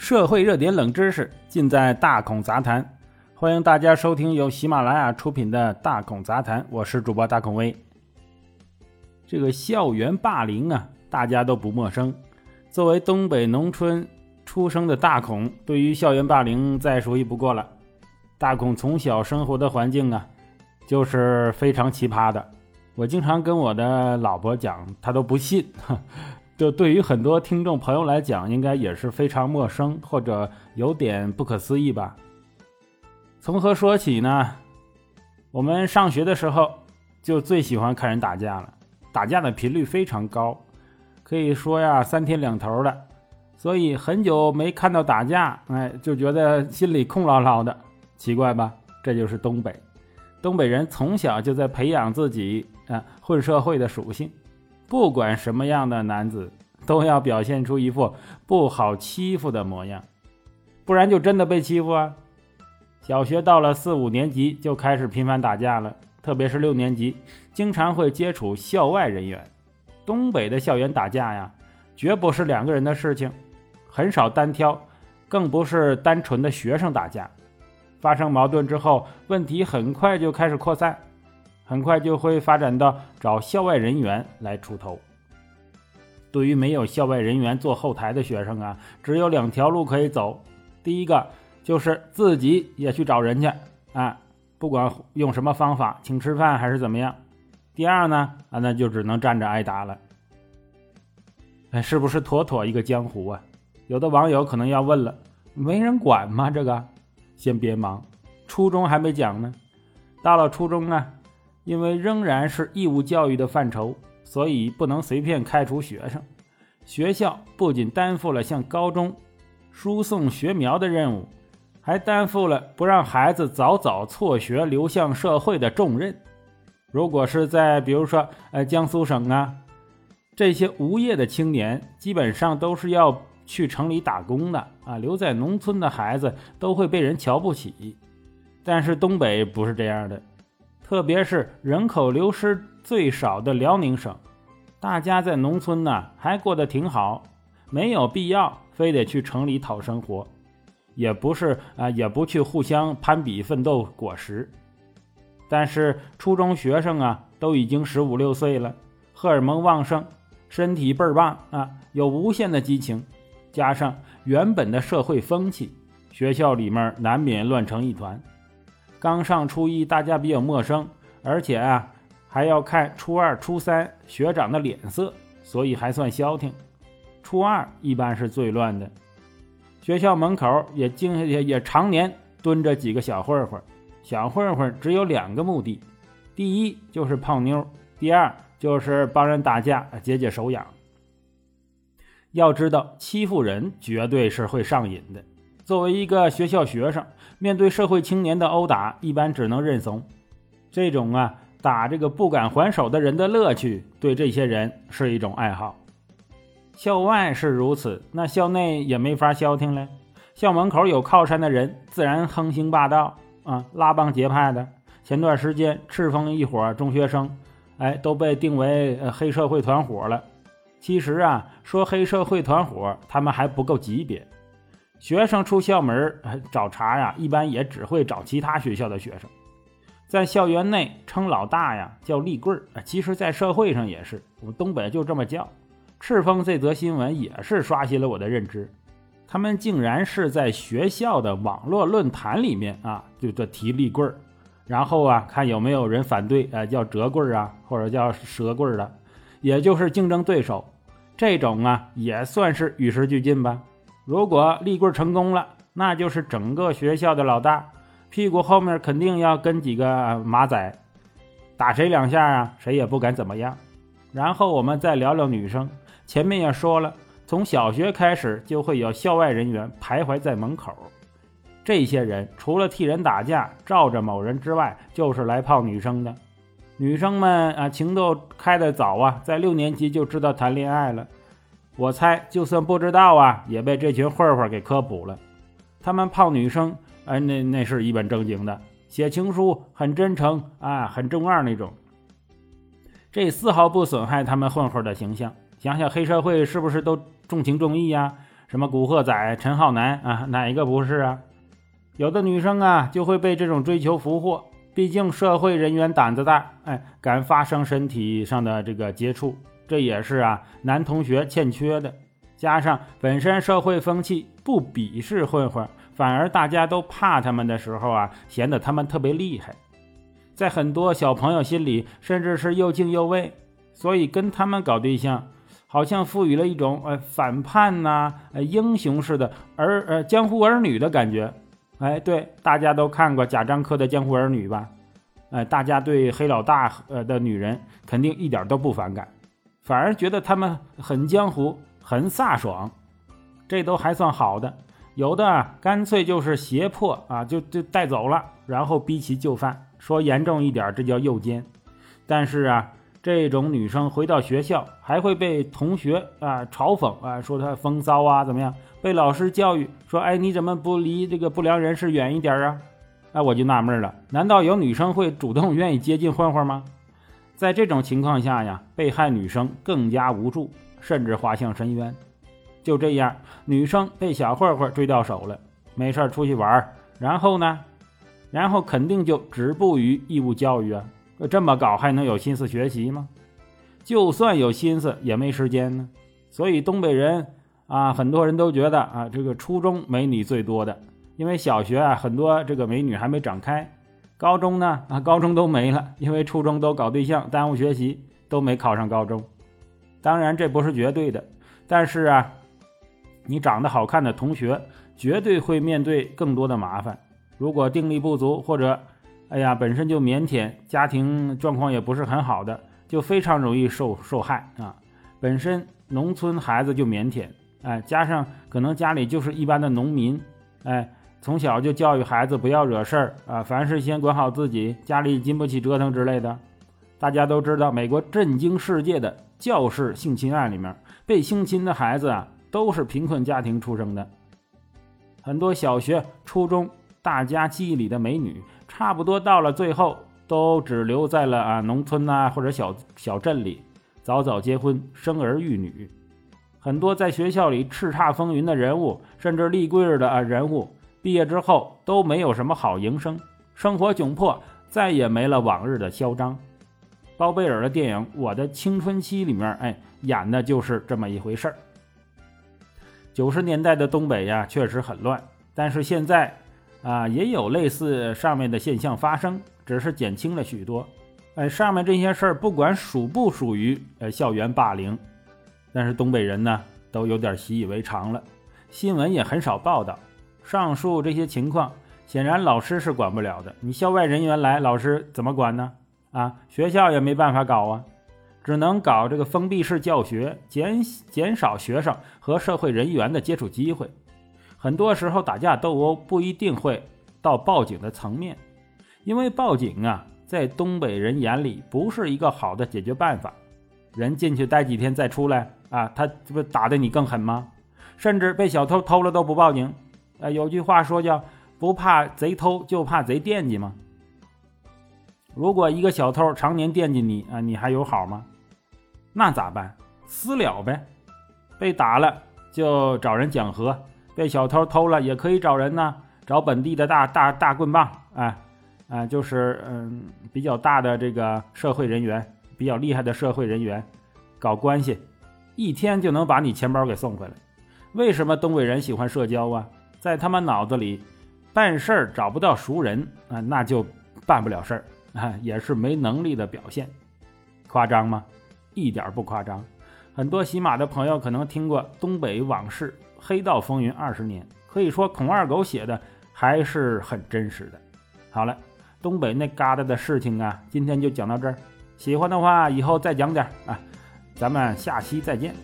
社会热点冷知识尽在大孔杂谈，欢迎大家收听由喜马拉雅出品的《大孔杂谈》，我是主播大孔威。这个校园霸凌啊，大家都不陌生。作为东北农村出生的大孔，对于校园霸凌再熟悉不过了。大孔从小生活的环境啊，就是非常奇葩的。我经常跟我的老婆讲，她都不信。就对于很多听众朋友来讲，应该也是非常陌生或者有点不可思议吧。从何说起呢？我们上学的时候就最喜欢看人打架了，打架的频率非常高，可以说呀三天两头的。所以很久没看到打架，哎，就觉得心里空落落的，奇怪吧？这就是东北，东北人从小就在培养自己啊混社会的属性。不管什么样的男子，都要表现出一副不好欺负的模样，不然就真的被欺负啊！小学到了四五年级就开始频繁打架了，特别是六年级，经常会接触校外人员。东北的校园打架呀，绝不是两个人的事情，很少单挑，更不是单纯的学生打架。发生矛盾之后，问题很快就开始扩散。很快就会发展到找校外人员来出头。对于没有校外人员做后台的学生啊，只有两条路可以走。第一个就是自己也去找人去啊，不管用什么方法，请吃饭还是怎么样。第二呢，啊，那就只能站着挨打了。哎，是不是妥妥一个江湖啊？有的网友可能要问了：没人管吗？这个，先别忙，初中还没讲呢。到了初中啊。因为仍然是义务教育的范畴，所以不能随便开除学生。学校不仅担负了向高中输送学苗的任务，还担负了不让孩子早早辍学流向社会的重任。如果是在比如说呃江苏省啊，这些无业的青年基本上都是要去城里打工的啊，留在农村的孩子都会被人瞧不起。但是东北不是这样的。特别是人口流失最少的辽宁省，大家在农村呢还过得挺好，没有必要非得去城里讨生活，也不是啊，也不去互相攀比奋斗果实。但是初中学生啊都已经十五六岁了，荷尔蒙旺盛，身体倍儿棒啊，有无限的激情，加上原本的社会风气，学校里面难免乱成一团。刚上初一，大家比较陌生，而且啊，还要看初二、初三学长的脸色，所以还算消停。初二一般是最乱的，学校门口也经也也常年蹲着几个小混混。小混混只有两个目的：第一就是泡妞，第二就是帮人打架解解手痒。要知道，欺负人绝对是会上瘾的。作为一个学校学生，面对社会青年的殴打，一般只能认怂。这种啊，打这个不敢还手的人的乐趣，对这些人是一种爱好。校外是如此，那校内也没法消停了。校门口有靠山的人，自然横行霸道啊，拉帮结派的。前段时间，赤峰一伙中学生，哎，都被定为黑社会团伙了。其实啊，说黑社会团伙，他们还不够级别。学生出校门找茬呀，一般也只会找其他学校的学生。在校园内称老大呀，叫立棍儿其实，在社会上也是，我们东北就这么叫。赤峰这则新闻也是刷新了我的认知，他们竟然是在学校的网络论坛里面啊，就这提立棍儿，然后啊，看有没有人反对，呃，叫折棍儿啊，或者叫折棍儿的，也就是竞争对手。这种啊，也算是与时俱进吧。如果立棍成功了，那就是整个学校的老大，屁股后面肯定要跟几个马仔，打谁两下啊，谁也不敢怎么样。然后我们再聊聊女生，前面也说了，从小学开始就会有校外人员徘徊在门口，这些人除了替人打架、罩着某人之外，就是来泡女生的。女生们啊，情窦开得早啊，在六年级就知道谈恋爱了。我猜，就算不知道啊，也被这群混混给科普了。他们泡女生，哎，那那是一本正经的，写情书很真诚啊，很中二那种。这丝毫不损害他们混混的形象。想想黑社会是不是都重情重义呀？什么古惑仔、陈浩南啊，哪一个不是啊？有的女生啊，就会被这种追求俘获。毕竟社会人员胆子大，哎，敢发生身体上的这个接触，这也是啊男同学欠缺的。加上本身社会风气不鄙视混混，反而大家都怕他们的时候啊，显得他们特别厉害。在很多小朋友心里，甚至是又敬又畏，所以跟他们搞对象，好像赋予了一种呃反叛呐、呃英雄似的儿呃江湖儿女的感觉。哎，对，大家都看过贾樟柯的《江湖儿女》吧？哎，大家对黑老大呃的女人肯定一点都不反感，反而觉得他们很江湖、很飒爽，这都还算好的。有的干脆就是胁迫啊，就就带走了，然后逼其就范。说严重一点，这叫诱奸。但是啊，这种女生回到学校还会被同学啊嘲讽啊，说她风骚啊，怎么样？被老师教育说：“哎，你怎么不离这个不良人士远一点啊？”哎，我就纳闷了，难道有女生会主动愿意接近混混吗？在这种情况下呀，被害女生更加无助，甚至滑向深渊。就这样，女生被小混混追到手了，没事出去玩，然后呢，然后肯定就止步于义务教育啊！这么搞还能有心思学习吗？就算有心思，也没时间呢。所以东北人。啊，很多人都觉得啊，这个初中美女最多的，因为小学啊很多这个美女还没长开，高中呢啊高中都没了，因为初中都搞对象耽误学习，都没考上高中。当然这不是绝对的，但是啊，你长得好看的同学绝对会面对更多的麻烦。如果定力不足或者，哎呀本身就腼腆，家庭状况也不是很好的，就非常容易受受害啊。本身农村孩子就腼腆。哎，加上可能家里就是一般的农民，哎，从小就教育孩子不要惹事儿啊，凡事先管好自己，家里经不起折腾之类的。大家都知道，美国震惊世界的教室性侵案里面，被性侵的孩子啊，都是贫困家庭出生的。很多小学、初中，大家记忆里的美女，差不多到了最后，都只留在了啊农村呐或者小小镇里，早早结婚，生儿育女。很多在学校里叱咤风云的人物，甚至立柜的啊人物，毕业之后都没有什么好营生，生活窘迫，再也没了往日的嚣张。包贝尔的电影《我的青春期》里面，哎，演的就是这么一回事儿。九十年代的东北呀，确实很乱，但是现在啊，也有类似上面的现象发生，只是减轻了许多。哎，上面这些事儿，不管属不属于呃校园霸凌。但是东北人呢，都有点习以为常了，新闻也很少报道。上述这些情况，显然老师是管不了的。你校外人员来，老师怎么管呢？啊，学校也没办法搞啊，只能搞这个封闭式教学，减减少学生和社会人员的接触机会。很多时候打架斗殴不一定会到报警的层面，因为报警啊，在东北人眼里不是一个好的解决办法。人进去待几天再出来。啊，他这不打的你更狠吗？甚至被小偷偷了都不报警。啊，有句话说叫“不怕贼偷，就怕贼惦记”嘛。如果一个小偷常年惦记你啊，你还有好吗？那咋办？私了呗。被打了就找人讲和，被小偷偷了也可以找人呢，找本地的大大大棍棒，啊啊，就是嗯比较大的这个社会人员，比较厉害的社会人员，搞关系。一天就能把你钱包给送回来，为什么东北人喜欢社交啊？在他们脑子里，办事儿找不到熟人啊，那就办不了事儿啊，也是没能力的表现。夸张吗？一点不夸张。很多喜马的朋友可能听过《东北往事：黑道风云二十年》，可以说孔二狗写的还是很真实的。好了，东北那旮瘩的事情啊，今天就讲到这儿。喜欢的话，以后再讲点啊。咱们下期再见。